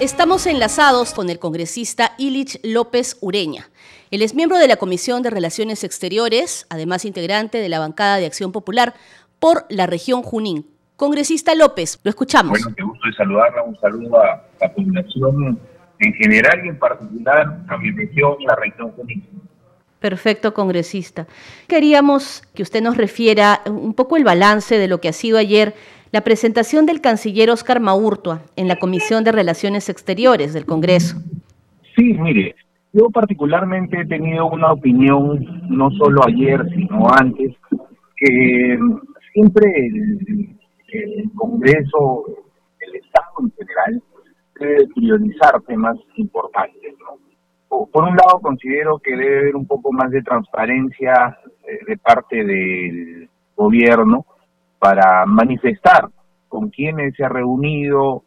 Estamos enlazados con el congresista Ilich López Ureña. Él es miembro de la Comisión de Relaciones Exteriores, además integrante de la bancada de Acción Popular por la región Junín. Congresista López, lo escuchamos. Bueno, qué gusto de saludarla. Un saludo a la población en general y en particular a mi región, la región Junín. Perfecto, congresista. Queríamos que usted nos refiera un poco el balance de lo que ha sido ayer la presentación del canciller Oscar Maurtua en la Comisión de Relaciones Exteriores del Congreso. Sí, mire, yo particularmente he tenido una opinión, no solo ayer, sino antes, que siempre el, Congreso, el Estado en general, debe priorizar temas importantes. Por un lado, considero que debe haber un poco más de transparencia eh, de parte del gobierno para manifestar con quiénes se ha reunido,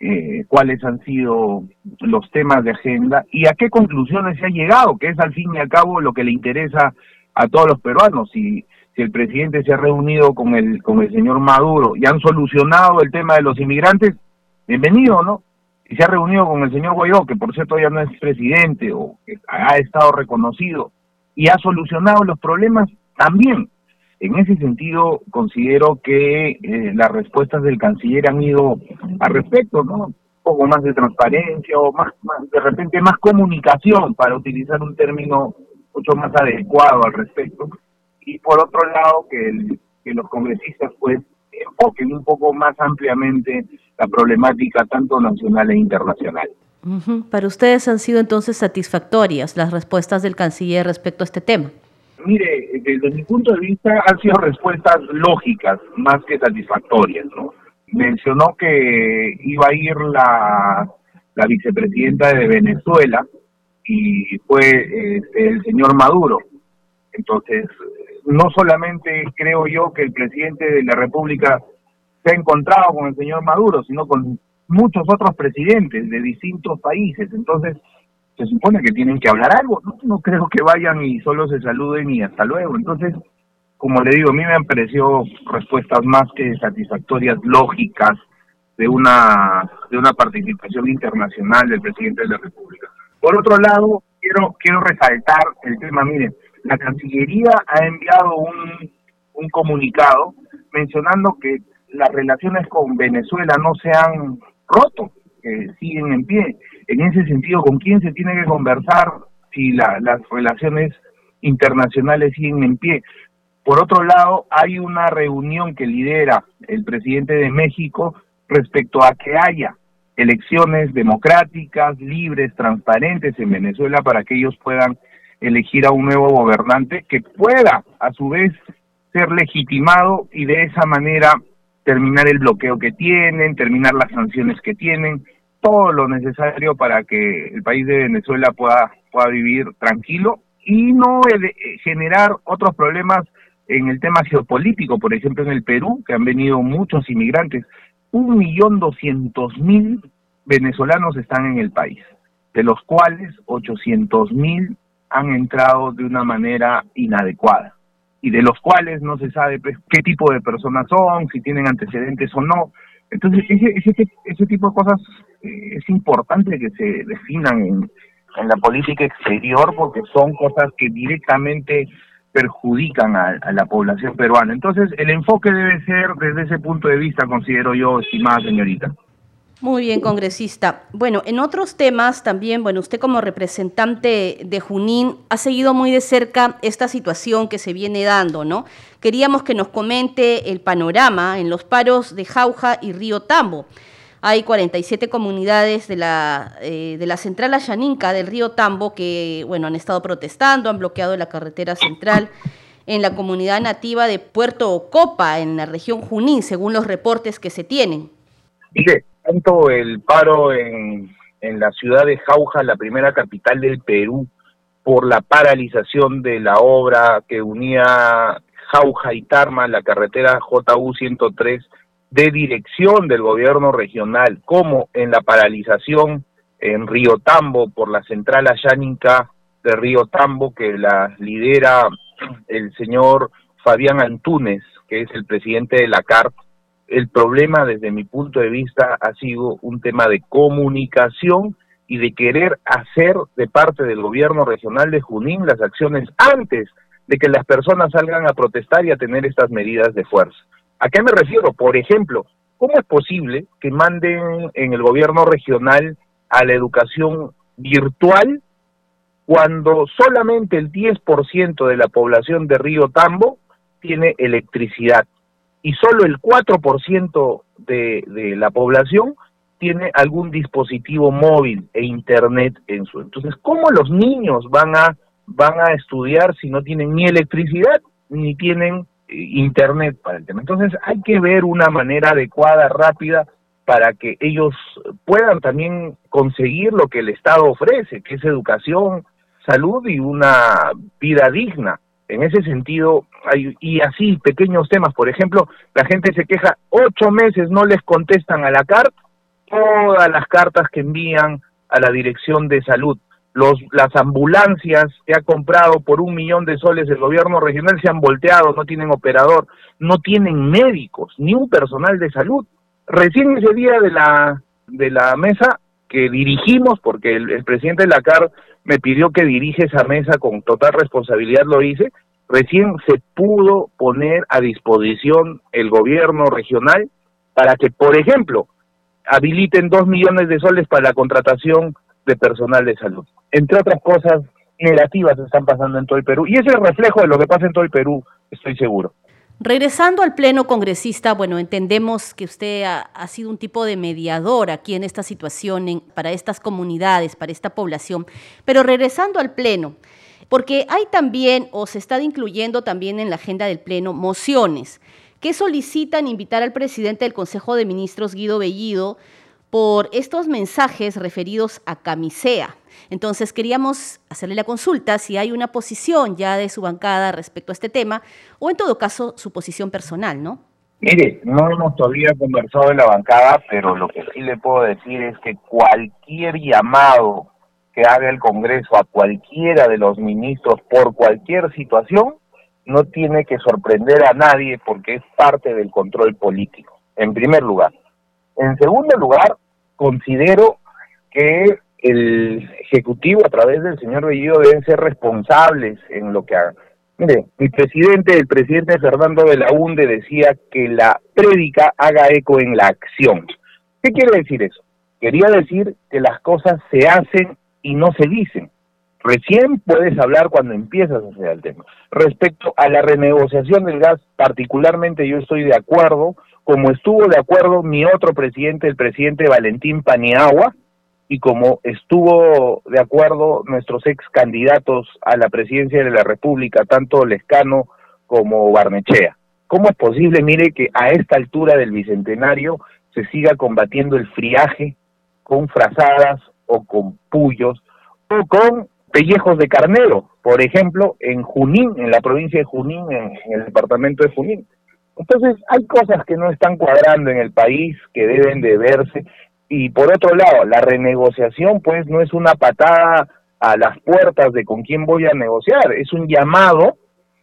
eh, cuáles han sido los temas de agenda y a qué conclusiones se ha llegado, que es al fin y al cabo lo que le interesa a todos los peruanos. Si, si el presidente se ha reunido con el, con el señor Maduro y han solucionado el tema de los inmigrantes, bienvenido, ¿no? Si se ha reunido con el señor Guaidó, que por cierto ya no es presidente o ha estado reconocido, y ha solucionado los problemas, también en ese sentido, considero que eh, las respuestas del canciller han ido al respecto, ¿no? Un poco más de transparencia o más, de repente más comunicación, para utilizar un término mucho más adecuado al respecto. Y por otro lado, que, los congresistas pues enfoquen un poco más ampliamente la problemática tanto nacional e internacional. Para ustedes han sido entonces satisfactorias las respuestas del canciller respecto a este tema. Mire, desde mi punto de vista han sido respuestas lógicas más que satisfactorias, ¿no? Mencionó que iba a ir la, la vicepresidenta de Venezuela y fue este, el señor Maduro. Entonces, no solamente creo yo que el presidente de la República se ha encontrado con el señor Maduro, sino con muchos otros presidentes de distintos países. Entonces, se supone que tienen que hablar algo, no, creo que vayan y solo se saluden y hasta luego. Entonces, como le digo, a mí me han parecido respuestas más que satisfactorias, lógicas, de una, de una participación internacional del presidente de la República. Por otro lado, quiero, quiero resaltar el tema, miren, la Cancillería ha enviado un, un comunicado mencionando que las relaciones con Venezuela no se han roto, que siguen en pie en ese sentido, ¿con quién se tiene que conversar si las relaciones internacionales siguen en pie? Por otro lado, hay una reunión que lidera el presidente de México respecto a que haya elecciones democráticas, libres, transparentes en Venezuela para que ellos puedan elegir a un nuevo gobernante que pueda, a su vez, ser legitimado y de esa manera terminar el bloqueo que tienen, terminar las sanciones que tienen, todo lo necesario para que el país de Venezuela pueda, pueda vivir tranquilo y no generar otros problemas en el tema geopolítico, por ejemplo en el Perú, que han venido muchos inmigrantes, un millón doscientos mil venezolanos están en el país, de los cuales ochocientos mil han entrado de una manera inadecuada y de los cuales no se sabe pues, qué tipo de personas son, si tienen antecedentes o no. Entonces, ese, ese, ese tipo de cosas eh, es importante que se definan en, la política exterior porque son cosas que directamente perjudican a, a, la población peruana. Entonces, el enfoque debe ser desde ese punto de vista, considero yo, estimada señorita. Muy bien, congresista. Bueno, en otros temas también, bueno, usted como representante de Junín ha seguido muy de cerca esta situación que se viene dando, ¿no? Queríamos que nos comente el panorama en los paros de Jauja y Río Tambo. Hay 47 comunidades de la, eh, de la central Ayaninca del río Tambo que, bueno, han estado protestando, han bloqueado la carretera central en la comunidad nativa de Puerto Ocopa, en la región Junín, según los reportes que se tienen. Mire, tanto el paro en, en la ciudad de Jauja, la primera capital del Perú, por la paralización de la obra que unía Jauja y Tarma, la carretera JU 103, de dirección del gobierno regional, como en la paralización en Río Tambo por la central ayánica de Río Tambo, que la lidera el señor Fabián Antúnez, que es el presidente de la CARP, el problema desde mi punto de vista ha sido un tema de comunicación y de querer hacer de parte del gobierno regional de Junín las acciones antes de que las personas salgan a protestar y a tener estas medidas de fuerza. ¿A qué me refiero? Por ejemplo, ¿cómo es posible que manden en el gobierno regional a la educación virtual cuando solamente el 10% de la población de Río Tambo tiene electricidad y solo el 4% de, de la población tiene algún dispositivo móvil e internet en su. Entonces, ¿cómo los niños van a van a estudiar si no tienen ni electricidad ni tienen internet para el tema? Entonces, hay que ver una manera adecuada, rápida para que ellos puedan también conseguir lo que el Estado ofrece, que es educación, salud y una vida digna. En ese sentido, hay, y así pequeños temas, por ejemplo, la gente se queja, ocho meses no les contestan a la carta, todas las cartas que envían a la Dirección de Salud. Los, las ambulancias que ha comprado por un millón de soles el gobierno regional se han volteado, no tienen operador, no tienen médicos, ni un personal de salud. Recién ese día de la, de la mesa que dirigimos, porque el, presidente de me pidió que dirige esa mesa con total responsabilidad, lo hice, recién se pudo poner a disposición el gobierno regional para que, por ejemplo, habiliten dos millones de soles para la contratación de personal de salud. Entre otras cosas negativas están pasando en todo el Perú. Y es el reflejo de lo que pasa en todo el Perú, estoy seguro. Regresando al pleno congresista, bueno, entendemos que usted ha, sido un tipo de mediador aquí en esta situación para estas comunidades, para esta población, pero regresando al pleno, porque hay también, o se está incluyendo también en la agenda del pleno, mociones que solicitan invitar al presidente del Consejo de Ministros, Guido Bellido, por estos mensajes referidos a Camisea. Entonces queríamos hacerle la consulta si hay una posición ya de su bancada respecto a este tema o en todo caso su posición personal, ¿no? Mire, no hemos todavía conversado en la bancada, pero lo que sí le puedo decir es que cualquier llamado que haga el Congreso a cualquiera de los ministros por cualquier situación no tiene que sorprender a nadie porque es parte del control político, en primer lugar. En segundo lugar, considero que el Ejecutivo, a través del señor Bellido, deben ser responsables en lo que hagan. Mire, mi presidente, el presidente Fernando de la UNDE decía que la prédica haga eco en la acción. ¿Qué quiere decir eso? Quería decir que las cosas se hacen y no se dicen. Recién puedes hablar cuando empiezas a hacer el tema. Respecto a la renegociación del gas, particularmente yo estoy de acuerdo, como estuvo de acuerdo mi otro presidente, el presidente Valentín Paniagua, y como estuvo de acuerdo nuestros ex candidatos a la presidencia de la República, tanto Lescano como Barnechea. ¿Cómo es posible, mire, que a esta altura del bicentenario se siga combatiendo el friaje con frazadas o con pullos o con pellejos de carnero, por ejemplo, en Junín, en la provincia de Junín, en, el departamento de Junín. Entonces, hay cosas que no están cuadrando en el país, que deben de verse. Y por otro lado, la renegociación, pues, no es una patada a las puertas de con quién voy a negociar, es un llamado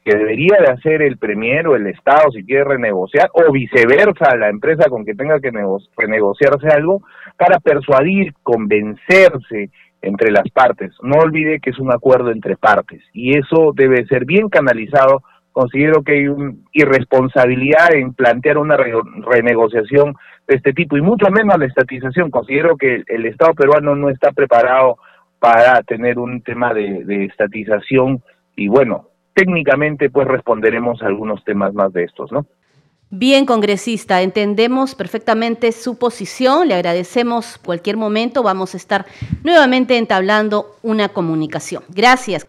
que debería de hacer el Premier o el Estado si quiere renegociar, o viceversa, la empresa con que tenga que renegociarse algo, para persuadir, convencerse, entre las partes. No olvide que es un acuerdo entre partes y eso debe ser bien canalizado. Considero que hay una irresponsabilidad en plantear una renegociación de este tipo y mucho menos la estatización. Considero que el, Estado peruano no está preparado para tener un tema de, de estatización y bueno, técnicamente pues responderemos a algunos temas más de estos, ¿no? Bien, congresista, entendemos perfectamente su posición, le agradecemos cualquier momento, vamos a estar nuevamente entablando una comunicación. Gracias.